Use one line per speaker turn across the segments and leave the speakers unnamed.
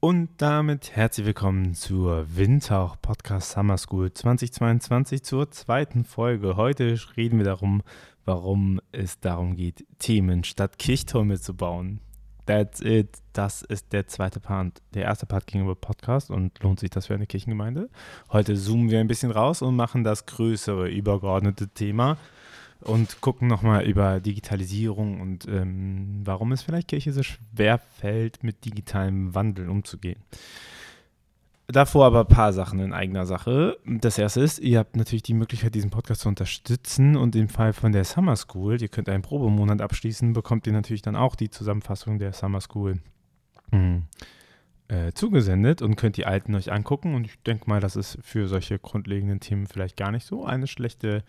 Und damit herzlich willkommen zur Windhauch Podcast Summer School 2022 zur zweiten Folge. Heute reden wir darum, warum es darum geht, Themen statt Kirchtürme zu bauen. That's it. Das ist der zweite Part. Der erste Part ging über Podcast und lohnt sich das für eine Kirchengemeinde. Heute zoomen wir ein bisschen raus und machen das größere, übergeordnete Thema und gucken nochmal über Digitalisierung und ähm, warum es vielleicht Kirche so schwer fällt, mit digitalem Wandel umzugehen. Davor aber ein paar Sachen in eigener Sache. Das erste ist, ihr habt natürlich die Möglichkeit, diesen Podcast zu unterstützen und im Fall von der Summer School, ihr könnt einen Probemonat abschließen, bekommt ihr natürlich dann auch die Zusammenfassung der Summer School mh, äh, zugesendet und könnt die alten euch angucken und ich denke mal, das ist für solche grundlegenden Themen vielleicht gar nicht so eine schlechte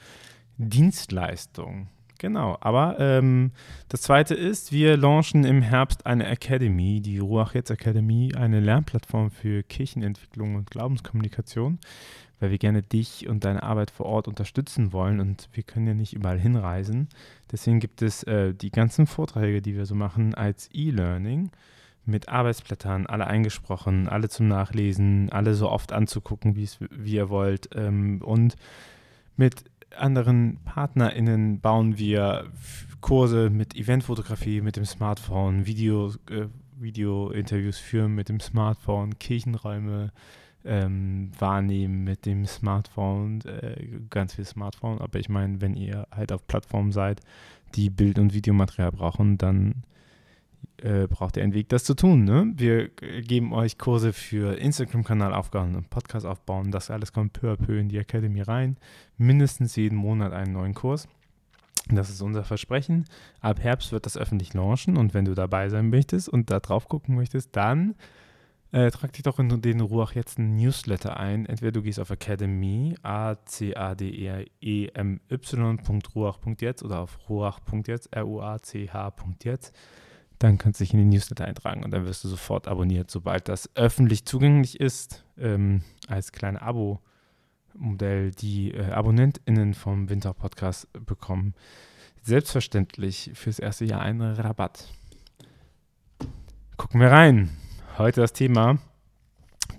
Dienstleistung. Genau, aber ähm, das zweite ist, wir launchen im Herbst eine Academy, die Ruach Jetzt Academy, eine Lernplattform für Kirchenentwicklung und Glaubenskommunikation, weil wir gerne dich und deine Arbeit vor Ort unterstützen wollen und wir können ja nicht überall hinreisen. Deswegen gibt es äh, die ganzen Vorträge, die wir so machen, als E-Learning mit Arbeitsblättern, alle eingesprochen, alle zum Nachlesen, alle so oft anzugucken, wie ihr wollt ähm, und mit anderen PartnerInnen bauen wir Kurse mit Eventfotografie mit dem Smartphone, Video, äh, Video-Interviews führen mit dem Smartphone, Kirchenräume ähm, wahrnehmen mit dem Smartphone, äh, ganz viel Smartphone. Aber ich meine, wenn ihr halt auf Plattformen seid, die Bild- und Videomaterial brauchen, dann äh, braucht ihr einen Weg, das zu tun. Ne? Wir geben euch Kurse für Instagram-Kanal aufbauen und Podcast aufbauen. Das alles kommt peu à peu in die Academy rein. Mindestens jeden Monat einen neuen Kurs. Das ist unser Versprechen. Ab Herbst wird das öffentlich launchen und wenn du dabei sein möchtest und da drauf gucken möchtest, dann äh, trag dich doch in den Ruach jetzt einen Newsletter ein. Entweder du gehst auf Academy, a c a d e e m y.ruach.jetzt oder auf ruach.jetzt, r-u-a-c-h.jetzt dann kannst du dich in den Newsletter eintragen und dann wirst du sofort abonniert, sobald das öffentlich zugänglich ist, ähm, als kleine Abo-Modell. Die äh, AbonnentInnen vom Winter Podcast bekommen selbstverständlich fürs erste Jahr einen Rabatt. Gucken wir rein. Heute das Thema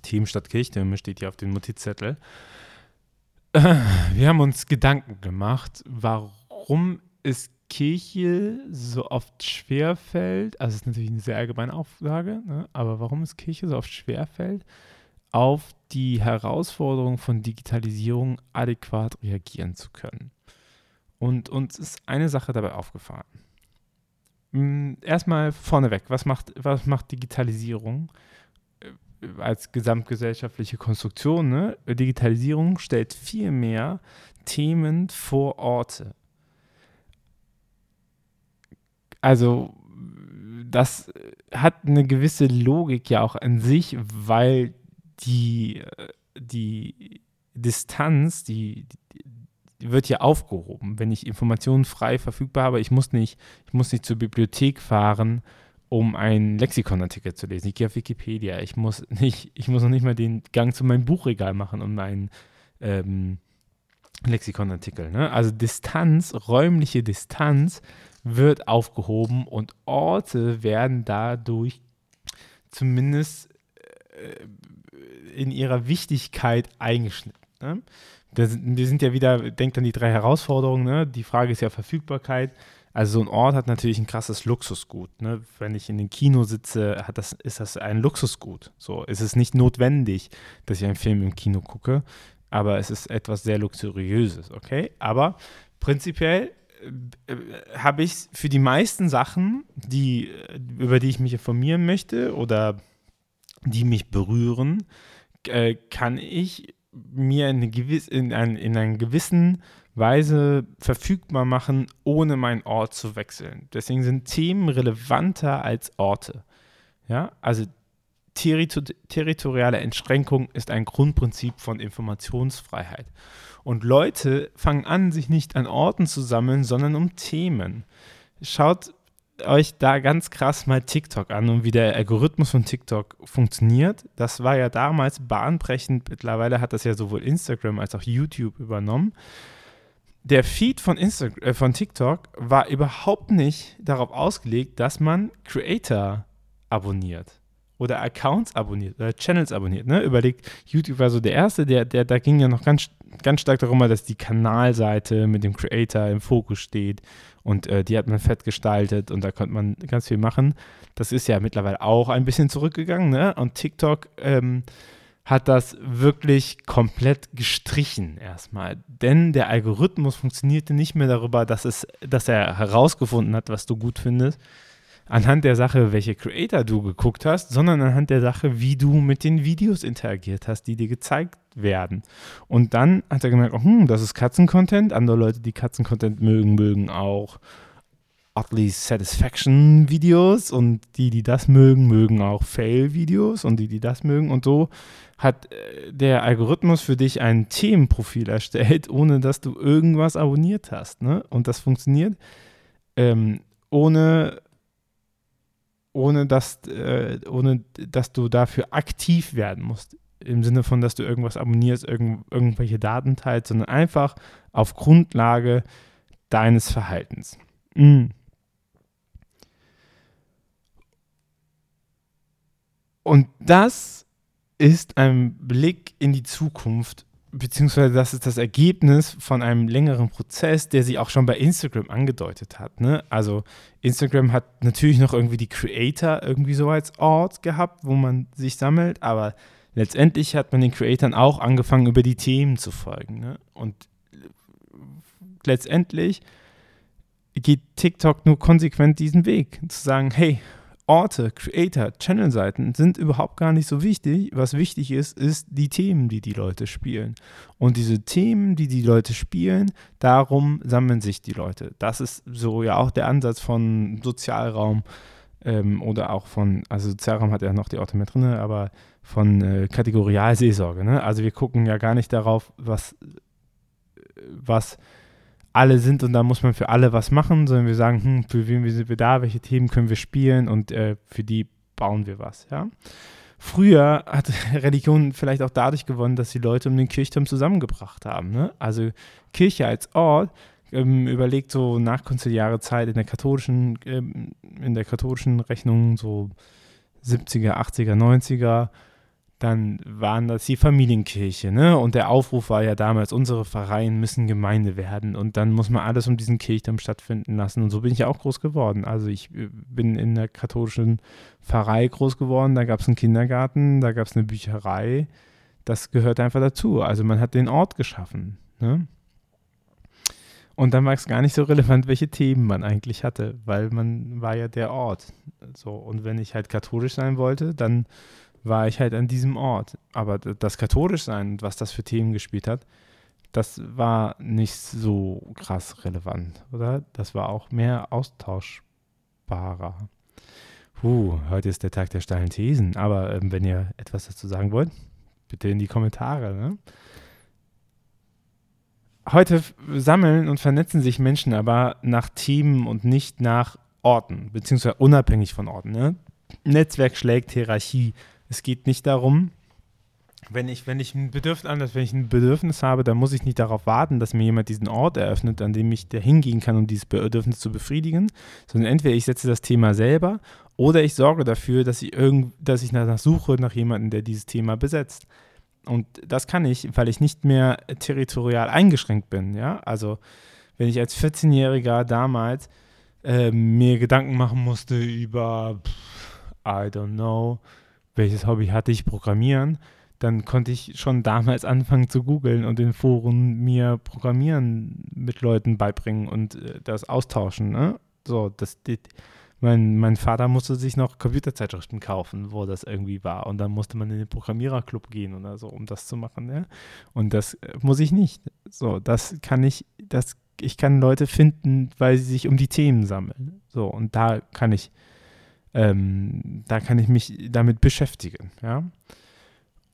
Team statt Kirchtürme steht hier auf dem Notizzettel. Wir haben uns Gedanken gemacht, warum ist Kirche so oft schwer fällt, also es ist natürlich eine sehr allgemeine Auflage, ne? aber warum es Kirche so oft schwer fällt, auf die Herausforderung von Digitalisierung adäquat reagieren zu können. Und uns ist eine Sache dabei aufgefallen. Hm, erstmal vorneweg, was macht, was macht Digitalisierung äh, als gesamtgesellschaftliche Konstruktion? Ne? Digitalisierung stellt viel mehr Themen vor Orte also das hat eine gewisse Logik ja auch an sich, weil die, die Distanz, die, die wird ja aufgehoben, wenn ich Informationen frei verfügbar habe. Ich muss nicht, ich muss nicht zur Bibliothek fahren, um einen Lexikonartikel zu lesen. Ich gehe auf Wikipedia. Ich muss nicht, ich muss noch nicht mal den Gang zu meinem Buchregal machen, um einen ähm, Lexikonartikel. Ne? Also Distanz, räumliche Distanz wird aufgehoben und Orte werden dadurch zumindest äh, in ihrer Wichtigkeit eingeschnitten. Ne? wir sind ja wieder, denkt an die drei Herausforderungen, ne? die Frage ist ja Verfügbarkeit. Also so ein Ort hat natürlich ein krasses Luxusgut. Ne? Wenn ich in den Kino sitze, das, ist das ein Luxusgut. So ist es nicht notwendig, dass ich einen Film im Kino gucke, aber es ist etwas sehr Luxuriöses, okay? Aber prinzipiell habe ich für die meisten Sachen, die, über die ich mich informieren möchte oder die mich berühren, äh, kann ich mir in, gewiss, in, ein, in einer gewissen Weise verfügbar machen, ohne meinen Ort zu wechseln. Deswegen sind Themen relevanter als Orte. Ja, also territor territoriale Entschränkung ist ein Grundprinzip von Informationsfreiheit. Und Leute fangen an, sich nicht an Orten zu sammeln, sondern um Themen. Schaut euch da ganz krass mal TikTok an und wie der Algorithmus von TikTok funktioniert. Das war ja damals bahnbrechend. Mittlerweile hat das ja sowohl Instagram als auch YouTube übernommen. Der Feed von, Insta äh, von TikTok war überhaupt nicht darauf ausgelegt, dass man Creator abonniert oder Accounts abonniert oder Channels abonniert. Ne? Überlegt, YouTube war so der erste, der, der, da ging ja noch ganz, ganz stark darum, dass die Kanalseite mit dem Creator im Fokus steht und äh, die hat man fett gestaltet und da konnte man ganz viel machen. Das ist ja mittlerweile auch ein bisschen zurückgegangen, ne? Und TikTok ähm, hat das wirklich komplett gestrichen erstmal. Denn der Algorithmus funktionierte nicht mehr darüber, dass, es, dass er herausgefunden hat, was du gut findest, anhand der Sache, welche Creator du geguckt hast, sondern anhand der Sache, wie du mit den Videos interagiert hast, die dir gezeigt werden. Und dann hat er gemerkt, oh, hm, das ist Katzen-Content. Andere Leute, die Katzen-Content mögen, mögen auch Oddly Satisfaction Videos und die, die das mögen, mögen auch Fail Videos und die, die das mögen. Und so hat äh, der Algorithmus für dich ein Themenprofil erstellt, ohne dass du irgendwas abonniert hast. Ne? Und das funktioniert ähm, ohne ohne dass, äh, ohne dass du dafür aktiv werden musst. Im Sinne von, dass du irgendwas abonnierst, irgend, irgendwelche Daten teilst, sondern einfach auf Grundlage deines Verhaltens. Mhm. Und das ist ein Blick in die Zukunft beziehungsweise das ist das Ergebnis von einem längeren Prozess, der sich auch schon bei Instagram angedeutet hat. Ne? Also Instagram hat natürlich noch irgendwie die Creator irgendwie so als Ort gehabt, wo man sich sammelt, aber letztendlich hat man den Creatoren auch angefangen, über die Themen zu folgen. Ne? Und letztendlich geht TikTok nur konsequent diesen Weg, zu sagen, hey, Orte, Creator, Channel-Seiten sind überhaupt gar nicht so wichtig. Was wichtig ist, ist die Themen, die die Leute spielen. Und diese Themen, die die Leute spielen, darum sammeln sich die Leute. Das ist so ja auch der Ansatz von Sozialraum ähm, oder auch von, also Sozialraum hat ja noch die Orte mit drin, aber von äh, Kategorialseelsorge. Ne? Also wir gucken ja gar nicht darauf, was, was alle sind und da muss man für alle was machen, sondern wir sagen, hm, für wen sind wir da, welche Themen können wir spielen und äh, für die bauen wir was, ja. Früher hat Religion vielleicht auch dadurch gewonnen, dass die Leute um den Kirchturm zusammengebracht haben. Ne? Also Kirche als Ort ähm, überlegt so nachkonziliare Zeit in der katholischen, ähm, in der katholischen Rechnung so 70er, 80er, 90er dann waren das die Familienkirche, ne? Und der Aufruf war ja damals, unsere Pfarreien müssen Gemeinde werden und dann muss man alles um diesen Kirchturm stattfinden lassen. Und so bin ich ja auch groß geworden. Also ich äh, bin in der katholischen Pfarrei groß geworden, da gab es einen Kindergarten, da gab es eine Bücherei. Das gehört einfach dazu. Also man hat den Ort geschaffen. Ne? Und dann war es gar nicht so relevant, welche Themen man eigentlich hatte, weil man war ja der Ort. So, und wenn ich halt katholisch sein wollte, dann war ich halt an diesem Ort. Aber das Katholischsein und was das für Themen gespielt hat, das war nicht so krass relevant, oder? Das war auch mehr austauschbarer. Puh, heute ist der Tag der steilen Thesen, aber ähm, wenn ihr etwas dazu sagen wollt, bitte in die Kommentare. Ne? Heute sammeln und vernetzen sich Menschen aber nach Themen und nicht nach Orten, beziehungsweise unabhängig von Orten. Ne? Netzwerk schlägt Hierarchie es geht nicht darum, wenn ich, wenn ich ein Bedürfnis, wenn ich ein Bedürfnis habe, dann muss ich nicht darauf warten, dass mir jemand diesen Ort eröffnet, an dem ich da hingehen kann, um dieses Bedürfnis zu befriedigen, sondern entweder ich setze das Thema selber oder ich sorge dafür, dass ich irgend, dass ich danach suche nach jemandem, der dieses Thema besetzt. Und das kann ich, weil ich nicht mehr territorial eingeschränkt bin. Ja, also wenn ich als 14-Jähriger damals äh, mir Gedanken machen musste über, I don't know, welches Hobby hatte ich, Programmieren, dann konnte ich schon damals anfangen zu googeln und in Foren mir Programmieren mit Leuten beibringen und äh, das austauschen. Ne? So, das, die, mein, mein Vater musste sich noch Computerzeitschriften kaufen, wo das irgendwie war. Und dann musste man in den Programmiererclub gehen oder so, um das zu machen. Ja? Und das äh, muss ich nicht. So, das kann ich, das, ich kann Leute finden, weil sie sich um die Themen sammeln. So, und da kann ich ähm, da kann ich mich damit beschäftigen. Ja?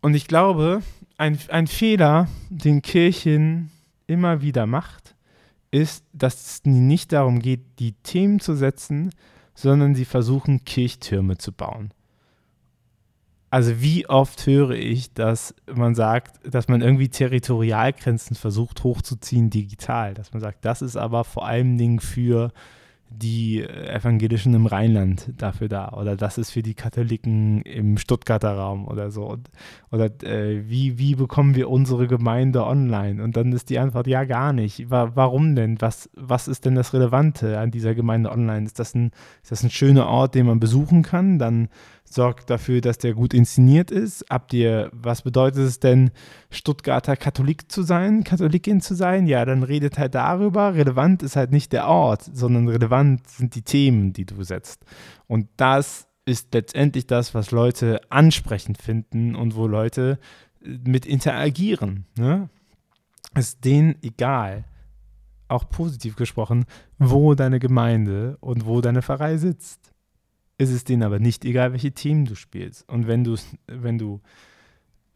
Und ich glaube, ein, ein Fehler, den Kirchen immer wieder macht, ist, dass es nicht darum geht, die Themen zu setzen, sondern sie versuchen, Kirchtürme zu bauen. Also wie oft höre ich, dass man sagt, dass man irgendwie Territorialgrenzen versucht hochzuziehen digital, dass man sagt, das ist aber vor allen Dingen für die Evangelischen im Rheinland dafür da oder das ist für die Katholiken im Stuttgarter Raum oder so. Oder äh, wie, wie bekommen wir unsere Gemeinde online? Und dann ist die Antwort ja gar nicht. warum denn? Was, was ist denn das Relevante an dieser Gemeinde online? Ist das, ein, ist das ein schöner Ort, den man besuchen kann? Dann sorgt dafür, dass der gut inszeniert ist. Habt ihr, was bedeutet es denn, Stuttgarter Katholik zu sein, Katholikin zu sein? Ja, dann redet halt darüber. Relevant ist halt nicht der Ort, sondern relevant sind die Themen, die du setzt. Und das ist letztendlich das, was Leute ansprechend finden und wo Leute äh, mit interagieren. Ne? Ist denen egal, auch positiv gesprochen, wo deine Gemeinde und wo deine Pfarrei sitzt ist es denen aber nicht egal, welche Themen du spielst. Und wenn du, wenn du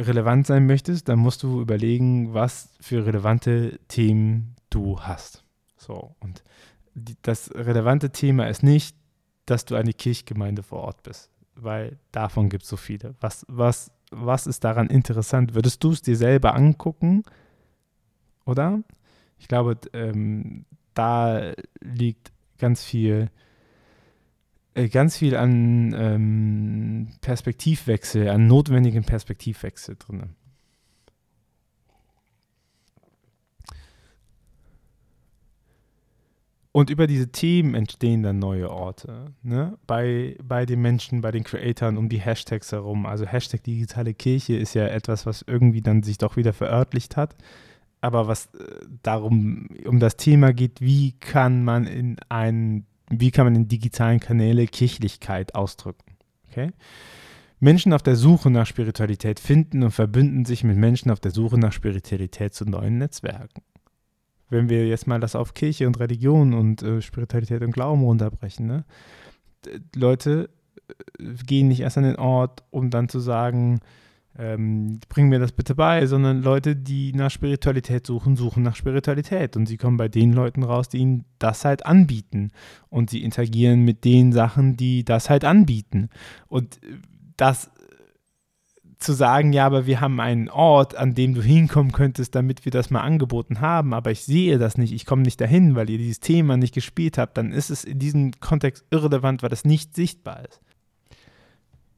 relevant sein möchtest, dann musst du überlegen, was für relevante Themen du hast. So, und die, das relevante Thema ist nicht, dass du eine Kirchgemeinde vor Ort bist, weil davon gibt es so viele. Was, was, was ist daran interessant? Würdest du es dir selber angucken? Oder? Ich glaube, ähm, da liegt ganz viel ganz viel an ähm, Perspektivwechsel, an notwendigen Perspektivwechsel drin. Und über diese Themen entstehen dann neue Orte. Ne? Bei, bei den Menschen, bei den Creatoren um die Hashtags herum. Also Hashtag digitale Kirche ist ja etwas, was irgendwie dann sich doch wieder verörtlicht hat. Aber was äh, darum, um das Thema geht, wie kann man in einen wie kann man in digitalen Kanäle Kirchlichkeit ausdrücken. Okay? Menschen auf der Suche nach Spiritualität finden und verbünden sich mit Menschen auf der Suche nach Spiritualität zu neuen Netzwerken. Wenn wir jetzt mal das auf Kirche und Religion und äh, Spiritualität und Glauben runterbrechen, ne? Leute äh, gehen nicht erst an den Ort, um dann zu sagen, ähm, bring mir das bitte bei, sondern Leute, die nach Spiritualität suchen, suchen nach Spiritualität. Und sie kommen bei den Leuten raus, die ihnen das halt anbieten. Und sie interagieren mit den Sachen, die das halt anbieten. Und das zu sagen, ja, aber wir haben einen Ort, an dem du hinkommen könntest, damit wir das mal angeboten haben, aber ich sehe das nicht, ich komme nicht dahin, weil ihr dieses Thema nicht gespielt habt, dann ist es in diesem Kontext irrelevant, weil das nicht sichtbar ist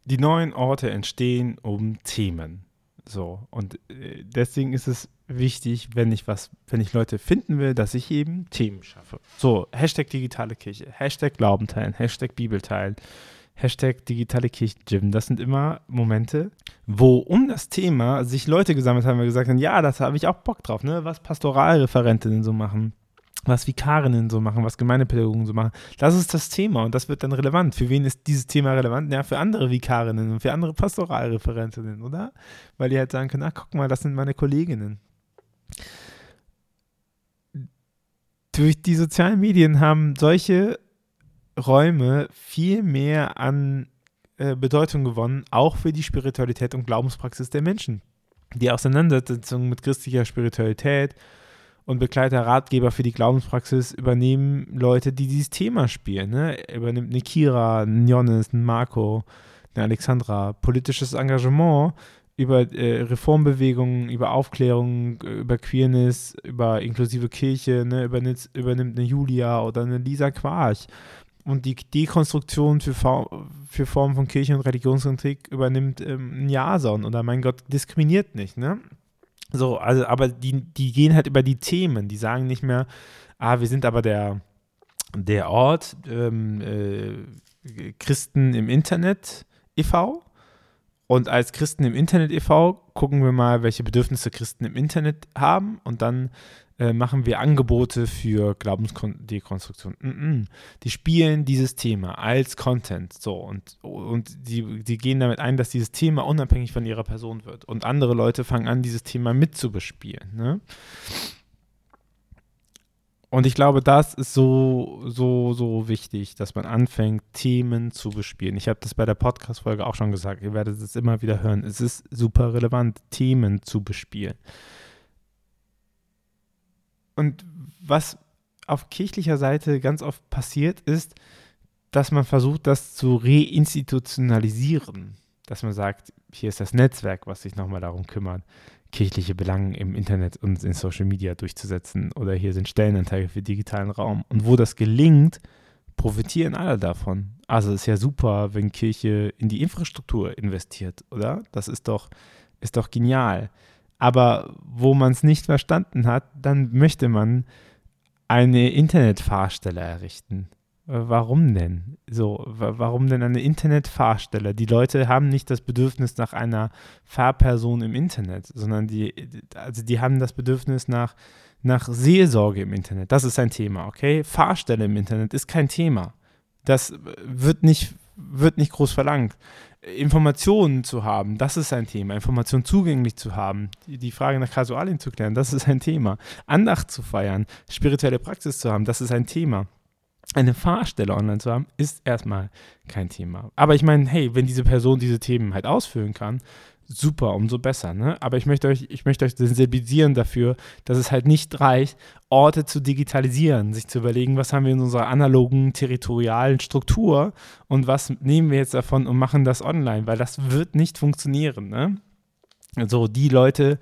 die neuen Orte entstehen um Themen. So, und äh, deswegen ist es wichtig, wenn ich was, wenn ich Leute finden will, dass ich eben Themen schaffe. So, Hashtag digitale Kirche, Hashtag Glauben teilen, Hashtag Bibel teilen, Hashtag digitale Kirchen Das sind immer Momente, wo um das Thema sich Leute gesammelt haben und gesagt haben, ja, das habe ich auch Bock drauf, ne? Was Pastoralreferentinnen so machen was Vikarinnen so machen, was Gemeindepädagogen so machen. Das ist das Thema und das wird dann relevant. Für wen ist dieses Thema relevant? Ja, für andere Vikarinnen und für andere Pastoralreferentinnen, oder? Weil die halt sagen können, ach, guck mal, das sind meine Kolleginnen. Durch die sozialen Medien haben solche Räume viel mehr an äh, Bedeutung gewonnen, auch für die Spiritualität und Glaubenspraxis der Menschen. Die Auseinandersetzung mit christlicher Spiritualität und Begleiter, Ratgeber für die Glaubenspraxis übernehmen Leute, die dieses Thema spielen. Ne? Übernimmt eine Kira, ein Jonas, ein Marco, eine Alexandra. Politisches Engagement über äh, Reformbewegungen, über Aufklärung, über Queerness, über inklusive Kirche, ne? übernimmt, übernimmt eine Julia oder eine Lisa Quarch. Und die Dekonstruktion für, für Formen von Kirche und Religionskritik übernimmt ähm, ein Jason oder mein Gott diskriminiert nicht. Ne? So, also, aber die, die gehen halt über die Themen. Die sagen nicht mehr, ah, wir sind aber der, der Ort ähm, äh, Christen im Internet e.V. Und als Christen im Internet e.V. gucken wir mal, welche Bedürfnisse Christen im Internet haben und dann äh, machen wir Angebote für Glaubensdekonstruktion. Die spielen dieses Thema als Content. So, und, und die, die gehen damit ein, dass dieses Thema unabhängig von ihrer Person wird. Und andere Leute fangen an, dieses Thema mitzubespielen. Ne? Und ich glaube, das ist so, so, so wichtig, dass man anfängt, Themen zu bespielen. Ich habe das bei der Podcast-Folge auch schon gesagt. Ihr werdet es immer wieder hören. Es ist super relevant, Themen zu bespielen. Und was auf kirchlicher Seite ganz oft passiert, ist, dass man versucht, das zu reinstitutionalisieren. Dass man sagt, hier ist das Netzwerk, was sich nochmal darum kümmert, kirchliche Belange im Internet und in Social Media durchzusetzen. Oder hier sind Stellenanteile für digitalen Raum. Und wo das gelingt, profitieren alle davon. Also ist ja super, wenn Kirche in die Infrastruktur investiert, oder? Das ist doch, ist doch genial. Aber wo man es nicht verstanden hat, dann möchte man eine Internetfahrstelle errichten. Äh, warum denn? So, warum denn eine Internetfahrstelle? Die Leute haben nicht das Bedürfnis nach einer Fahrperson im Internet, sondern die, also die haben das Bedürfnis nach, nach Seelsorge im Internet. Das ist ein Thema, okay? Fahrstelle im Internet ist kein Thema. Das wird nicht, wird nicht groß verlangt. Informationen zu haben, das ist ein Thema. Informationen zugänglich zu haben, die, Frage nach Kasualien zu klären, das ist ein Thema. Andacht zu feiern, spirituelle Praxis zu haben, das ist ein Thema eine Fahrstelle online zu haben, ist erstmal kein Thema. Aber ich meine, hey, wenn diese Person diese Themen halt ausfüllen kann, super, umso besser. Ne? Aber ich möchte, euch, ich möchte euch sensibilisieren dafür, dass es halt nicht reicht, Orte zu digitalisieren, sich zu überlegen, was haben wir in unserer analogen, territorialen Struktur und was nehmen wir jetzt davon und machen das online, weil das wird nicht funktionieren. Ne? Also die Leute,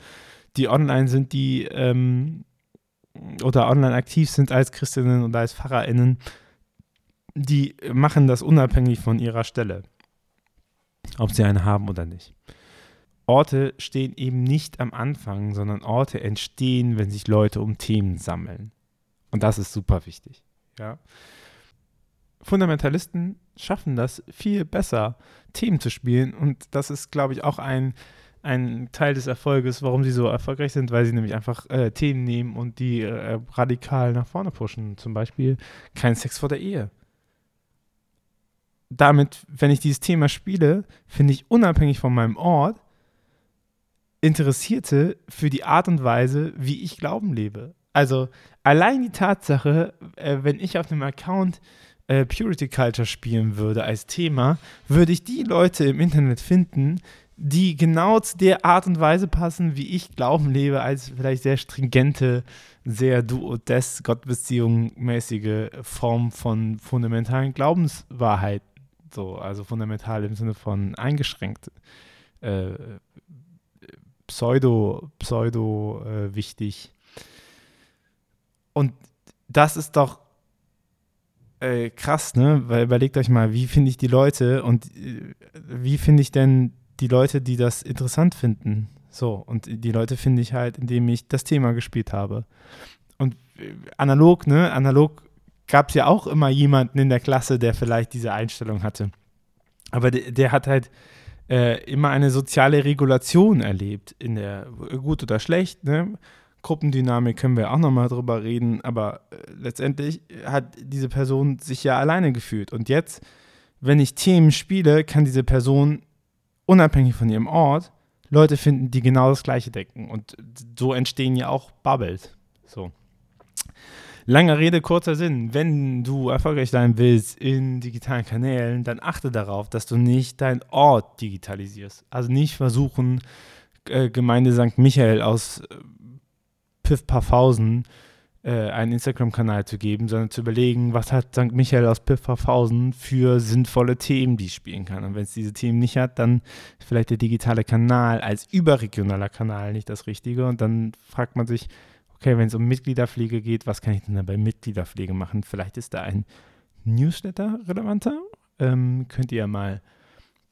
die online sind, die ähm, oder online aktiv sind als Christinnen und als PfarrerInnen, die machen das unabhängig von ihrer Stelle, ob sie eine haben oder nicht. Orte stehen eben nicht am Anfang, sondern Orte entstehen, wenn sich Leute um Themen sammeln. Und das ist super wichtig. Ja. Fundamentalisten schaffen das viel besser, Themen zu spielen. Und das ist, glaube ich, auch ein ein Teil des Erfolges, warum sie so erfolgreich sind, weil sie nämlich einfach äh, Themen nehmen und die äh, radikal nach vorne pushen. Zum Beispiel kein Sex vor der Ehe. Damit, wenn ich dieses Thema spiele, finde ich unabhängig von meinem Ort Interessierte für die Art und Weise, wie ich Glauben lebe. Also allein die Tatsache, äh, wenn ich auf einem Account äh, Purity Culture spielen würde als Thema, würde ich die Leute im Internet finden, die genau zu der Art und Weise passen, wie ich Glauben lebe, als vielleicht sehr stringente, sehr duo-des Gottbeziehung mäßige Form von fundamentalen Glaubenswahrheit. So, also fundamental im Sinne von eingeschränkt. Äh, pseudo, pseudo äh, wichtig. Und das ist doch äh, krass, ne? Weil überlegt euch mal, wie finde ich die Leute und äh, wie finde ich denn die Leute, die das interessant finden. So, und die Leute finde ich halt, indem ich das Thema gespielt habe. Und äh, analog, ne, analog gab es ja auch immer jemanden in der Klasse, der vielleicht diese Einstellung hatte. Aber der, der hat halt äh, immer eine soziale Regulation erlebt, in der gut oder schlecht, ne? Gruppendynamik können wir auch nochmal drüber reden, aber äh, letztendlich hat diese Person sich ja alleine gefühlt. Und jetzt, wenn ich Themen spiele, kann diese Person unabhängig von ihrem Ort Leute finden, die genau das Gleiche denken. Und so entstehen ja auch Bubbles. So. Lange Rede, kurzer Sinn. Wenn du erfolgreich sein willst in digitalen Kanälen, dann achte darauf, dass du nicht deinen Ort digitalisierst. Also nicht versuchen, äh, Gemeinde St. Michael aus äh, Piff-Paffhausen äh, einen Instagram-Kanal zu geben, sondern zu überlegen, was hat St. Michael aus Piffhausen für sinnvolle Themen, die es spielen kann. Und wenn es diese Themen nicht hat, dann ist vielleicht der digitale Kanal als überregionaler Kanal nicht das Richtige. Und dann fragt man sich, okay, wenn es um Mitgliederpflege geht, was kann ich denn da bei Mitgliederpflege machen? Vielleicht ist da ein Newsletter relevanter. Ähm, könnt ihr mal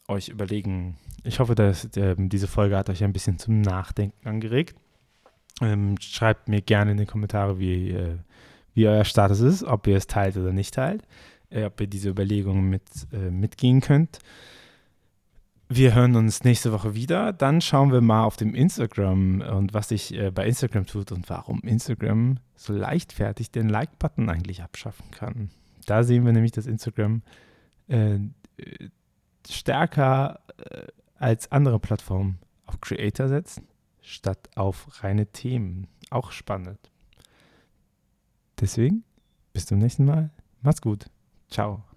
euch überlegen. Ich hoffe, dass äh, diese Folge hat euch ein bisschen zum Nachdenken angeregt. Ähm, schreibt mir gerne in die Kommentare, wie, äh, wie euer Status ist, ob ihr es teilt oder nicht teilt, äh, ob ihr diese Überlegungen mit, äh, mitgehen könnt. Wir hören uns nächste Woche wieder. Dann schauen wir mal auf dem Instagram und was sich äh, bei Instagram tut und warum Instagram so leichtfertig den Like-Button eigentlich abschaffen kann. Da sehen wir nämlich, dass Instagram äh, stärker äh, als andere Plattformen auf Creator setzt statt auf reine Themen. Auch spannend. Deswegen, bis zum nächsten Mal. Macht's gut. Ciao.